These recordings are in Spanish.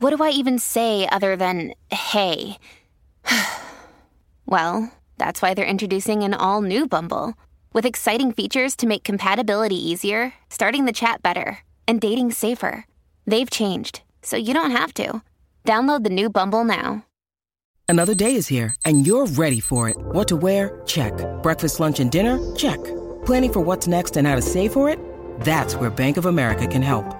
what do I even say other than hey? well, that's why they're introducing an all new Bumble with exciting features to make compatibility easier, starting the chat better, and dating safer. They've changed, so you don't have to. Download the new Bumble now. Another day is here, and you're ready for it. What to wear? Check. Breakfast, lunch, and dinner? Check. Planning for what's next and how to save for it? That's where Bank of America can help.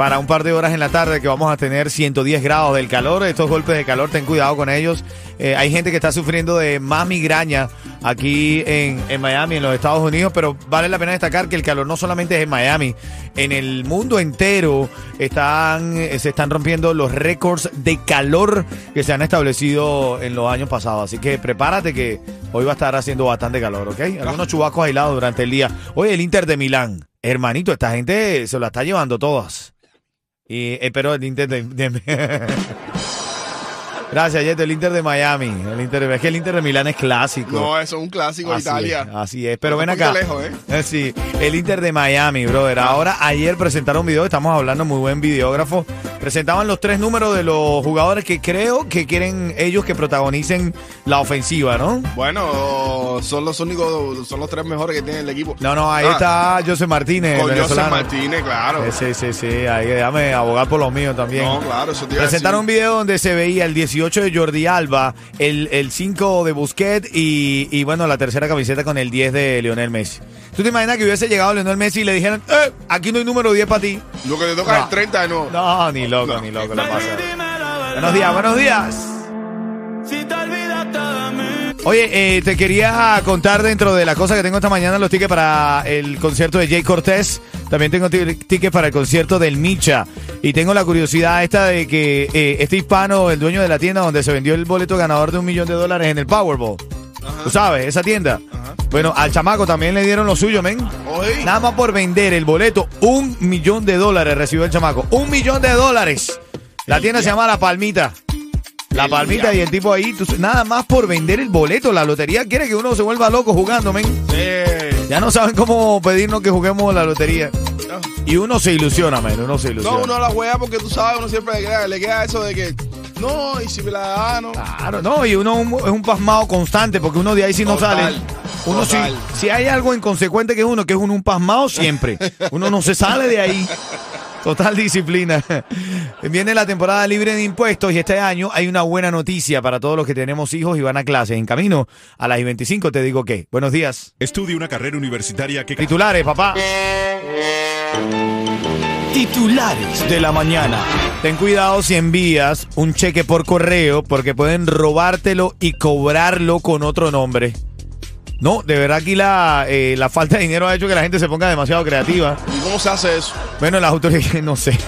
para un par de horas en la tarde que vamos a tener 110 grados del calor. Estos golpes de calor, ten cuidado con ellos. Eh, hay gente que está sufriendo de más migraña aquí en, en, Miami, en los Estados Unidos, pero vale la pena destacar que el calor no solamente es en Miami, en el mundo entero están, se están rompiendo los récords de calor que se han establecido en los años pasados. Así que prepárate que hoy va a estar haciendo bastante calor, ¿ok? Algunos chubascos aislados durante el día. Hoy el Inter de Milán. Hermanito, esta gente se lo está llevando todas. Y, eh, pero el Inter de... de Gracias, Yeto. El Inter de Miami. El Inter de, es que el Inter de Milán es clásico. No, eso es un clásico de Italia. es, así es. Pero No ven acá. lejos. Eh, Sí, el Inter de Miami, brother. Ahora, ayer presentaron un video, estamos hablando, muy buen videógrafo. Presentaban los tres números de los jugadores que creo que quieren ellos que protagonicen la ofensiva, ¿no? Bueno, son los únicos, son los tres mejores que tiene el equipo. No, no, ahí Ah, está José Martínez. Con José. Martínez, claro. Sí, sí, sí. Ahí déjame abogar por los míos también. No, claro, eso te iba a Presentaron un video donde se veía el 18 de Jordi Alba, el, el 5 de Busquets y, y, bueno, la tercera camiseta con el 10 de Lionel Messi. ¿Tú te imaginas que hubiese llegado Lionel Messi y le dijeran, eh, aquí no hay número 10 para ti? Lo que te toca No. es el 30 de nuevo. No, ni loco, ni loco pasa. Buenos días, buenos días. Oye, eh, te quería contar dentro de las cosas que tengo esta mañana los tickets para el concierto de Jay Cortés. También tengo ti- tickets para el concierto del Micha. Y tengo la curiosidad esta de que eh, este hispano, el dueño de la tienda donde se vendió el boleto ganador de un millón de dólares en el Powerball. ¿Tú sabes? Esa tienda. Bueno, al chamaco también le dieron lo suyo, men. Oye. Nada más por vender el boleto, un millón de dólares recibió el chamaco. Un millón de dólares. La tienda se llama La Palmita. La El Palmita y el tipo ahí, tú- nada más por vender el boleto. La lotería quiere que uno se vuelva loco jugando, men. Eh, Ya no saben cómo pedirnos que juguemos la lotería. Y uno se ilusiona, men. Uno se ilusiona. no, uno la juega porque tú sabes, uno siempre le queda, le queda eso de que, no, y si me la gano. Claro, no, y uno un- es un pasmado constante porque uno de ahí si no Total, sale. Uno si, total. si hay algo inconsecuente que es uno, que es uno un pasmado siempre. Uno no se sale de ahí. Total disciplina. Viene la temporada libre de impuestos y este año hay una buena noticia para todos los que tenemos hijos y van a clase. En camino a las 25 te digo que. Buenos días. Estudia una carrera universitaria que Titulares, papá. Titulares de la mañana. Ten cuidado si envías un cheque por correo porque pueden robártelo y cobrarlo con otro nombre. No, de verdad aquí la, eh, la falta de dinero ha hecho que la gente se ponga demasiado creativa. ¿Y cómo se hace eso? Bueno, las autoridades, no sé.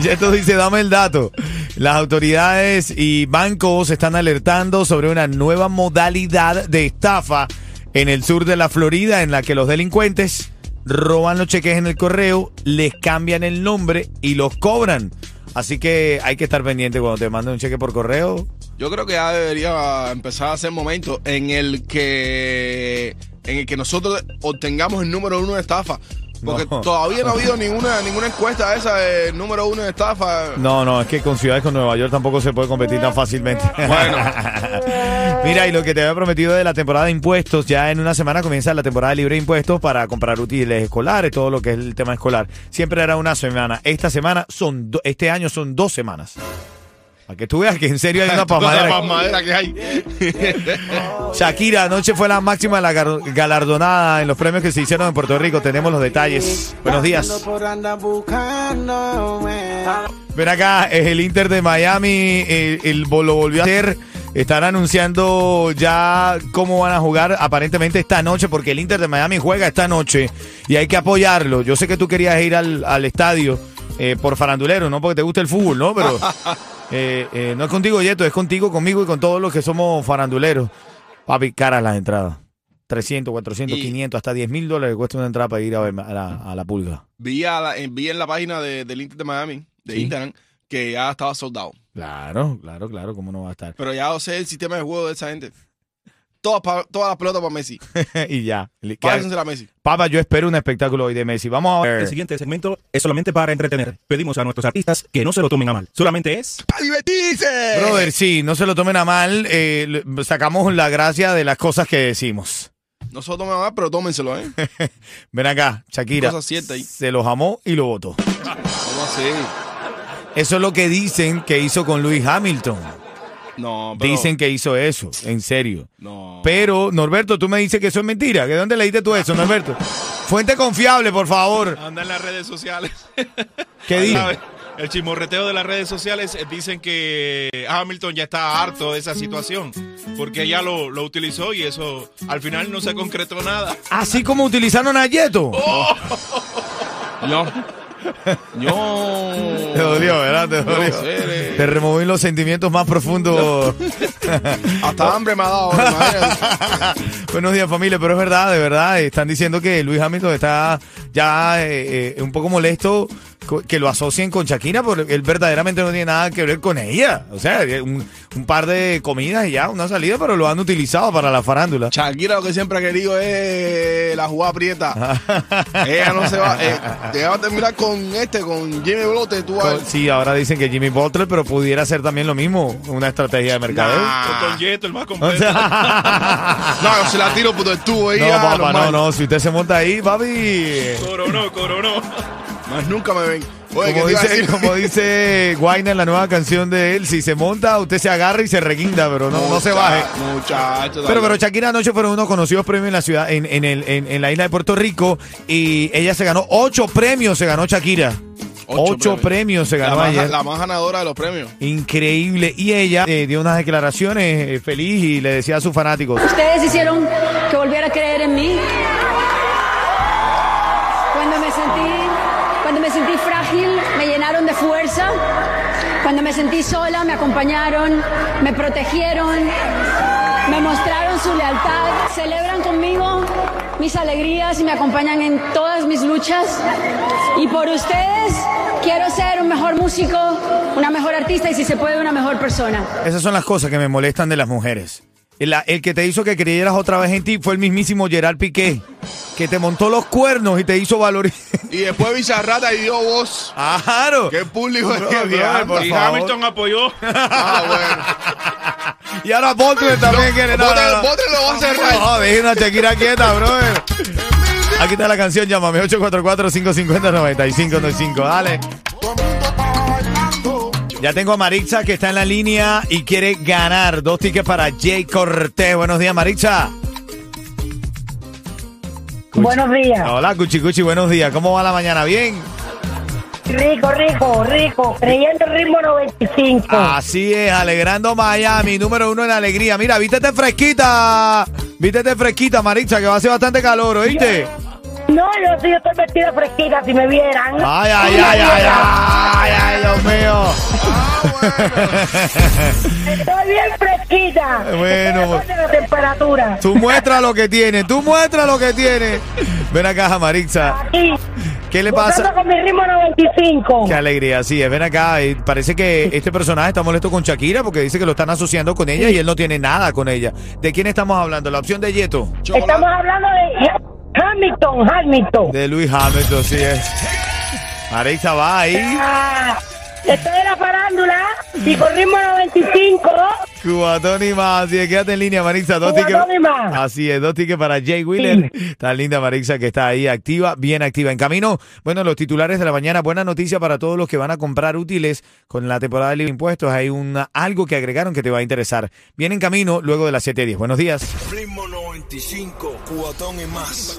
Ya esto dice, dame el dato. Las autoridades y bancos están alertando sobre una nueva modalidad de estafa en el sur de la Florida en la que los delincuentes roban los cheques en el correo, les cambian el nombre y los cobran. Así que hay que estar pendiente cuando te manden un cheque por correo. Yo creo que ya debería empezar a ser momento en el que en el que nosotros obtengamos el número uno de estafa. Porque No. todavía no ha habido ninguna ninguna encuesta esa de número uno de estafa. No, no, es que con ciudades como Nueva York tampoco se puede competir tan fácilmente. Bueno. Mira, y lo que te había prometido de la temporada de impuestos, ya en una semana comienza la temporada libre de impuestos para comprar útiles escolares, todo lo que es el tema escolar. Siempre era una semana. Esta semana son, do- este año son dos semanas. Para que tú veas que en serio hay una que hay. Shakira, anoche fue la máxima la galardonada en los premios que se hicieron en Puerto Rico. Tenemos los detalles. Buenos días. Ven acá, es el Inter de Miami, el, el- lo volvió a hacer. Están anunciando ya cómo van a jugar aparentemente esta noche, porque el Inter de Miami juega esta noche y hay que apoyarlo. Yo sé que tú querías ir al, al estadio eh, por farandulero, no porque te gusta el fútbol, ¿no? Pero eh, eh, no es contigo, Yeto, es contigo, conmigo y con todos los que somos faranduleros. Papi, caras las entradas. 300, 400, Y- 500, hasta 10 mil dólares cuesta una entrada para ir a, ver a, la, a la pulga. Vi, a la- en- vi en la página de- del Inter de Miami, de Sí. Instagram, que ya estaba soldado. Claro, claro, claro, ¿cómo no va a estar? Pero ya sé el sistema de juego de esa gente. Todas todas las pelotas para Messi. y ya. Pásensela a Messi. Papá, yo espero un espectáculo hoy de Messi. Vamos a El ver. siguiente segmento es solamente para entretener. Pedimos a nuestros artistas que no se lo tomen a mal. Solamente es ¡Para divertirse! Brother, sí, no se lo tomen a mal. eh, sacamos la gracia de las cosas que decimos. No se lo tomen mal, pero tómenselo, ¿eh? Ven acá, Shakira. Cosa cierta ahí. Se los amó y lo votó. ¿Cómo así? Eso es lo que dicen que hizo con Luis Hamilton. No, pero... Dicen que hizo eso, en serio. No. Pero, Norberto, tú me dices que eso es mentira. ¿De dónde leíste tú eso, Norberto? Fuente confiable, por favor. Anda en las redes sociales. ¿Qué dijo? El chismorreteo de las redes sociales eh, dicen que Hamilton ya está harto de esa situación porque ella lo, lo utilizó y eso al final no se concretó nada. Así como utilizaron a Yeto. No. No. Te dolió, ¿verdad? Te No dolió. sé, Te removí los sentimientos más profundos. Hasta hambre me ha dado. Buenos días, familia, pero es verdad, de verdad. Están diciendo que Luis Hamilton está ya eh, eh, un poco molesto que lo asocien con Shakira, porque él verdaderamente no tiene nada que ver con ella. O sea, eh, un, un par de comidas y ya, una salida, pero lo han utilizado para la farándula. Shakira lo que siempre ha querido es la jugada prieta. ella no se va. Eh, ella va a terminar con este, con Jimmy Blote. Tú vas a ver. Co- Sí, ahora dicen que Jimmy Butler, pero pudiera ser también lo mismo, una estrategia de mercadeo. Nah. Con Yeto, el más O completo. sea, No, se la tiro puto estuvo ahí. no, ya, papá, no, no, si usted se monta ahí, papi. coronó, coronó. Más nunca me ven. Oye, ¿qué Como dice, como dice Guayna en la nueva canción de él, si se monta, usted se agarra y se reguinda, pero no, no se baje. Muchacho. Pero, pero Shakira anoche fueron unos conocidos premios en la ciudad, en, en, el, en, en la isla de Puerto Rico, y ella se ganó ocho premios, se ganó Shakira. Ocho, premios. se la ganó más, ayer. la más ganadora de los premios. Increíble. Y ella eh, dio unas declaraciones eh, feliz y le decía a sus fanáticos. Ustedes hicieron que volviera a creer en mí. Cuando me sentí, me sentí frágil, me llenaron de fuerza. Cuando me sentí sola, me acompañaron, me protegieron, me mostraron su lealtad. Celebran conmigo mis alegrías y me acompañan en todas mis luchas. Y por ustedes quiero ser un mejor músico, una mejor artista y si se puede una mejor persona. Esas son las cosas que me molestan de las mujeres. El, el que te hizo que creyeras otra vez en ti fue el mismísimo Gerard Piqué, que te montó los cuernos y te hizo valorizar. Y después Bizarrata y dio voz. Claro. Qué público es Bro, que bro, y favor. Hamilton apoyó. Ah, bueno. Y ahora Butler también quiere. No, no. Butler lo va a cerrar. No, dejen a Shakira quieta, brother. Aquí está la canción, llámame 844-550-9595. Dale. Ya tengo a Maritza que está en la línea y quiere ganar dos tickets para Jay Cortés. Buenos días, Maritza. Buenos días. Hola, Cuchi Cuchi, buenos días. ¿Cómo va la mañana? ¿Bien? Rico, rico, rico. Creyendo el ritmo 95. Así es, alegrando Miami, número uno en alegría. Mira, vístete fresquita. Vístete fresquita, Maritza, que va a ser bastante calor, ¿oíste? No, yo sí, yo estoy vestida fresquita, si me vieran. Ay, ay, ay, ay, ay, ay, Dios mío. Estoy bien fresquita. Bueno. Estoy la temperatura. Tú muestra lo que tiene, tú muestra lo que tiene. Ven acá, Maritza. Aquí. ¿Qué le pasa? con mi ritmo 95. Qué alegría, sí. Ven acá. eh, Parece que este personaje está molesto con Shakira porque dice que lo están asociando con ella y él no tiene nada con ella. ¿De quién estamos hablando? La opción de Yeto. Estamos hablando de Hamilton, Hamilton. De Luis Hamilton, sí es. Maritza va ahí. Estoy en la farándula y con ritmo 95. Cubatón y más. Así es, quédate en línea, Marixa. Dos Cubatón tickets. y más. Así es, dos tickets para Jay Wheeler. Tan linda Marixa que está ahí activa, bien activa. En camino, bueno, los titulares de la mañana. Buena noticia para todos los que van a comprar útiles con la temporada de libre impuestos. Hay una, algo que agregaron que te va a interesar. Viene en camino luego de las 7.10. Buenos días. Ritmo 95, cubatón y más.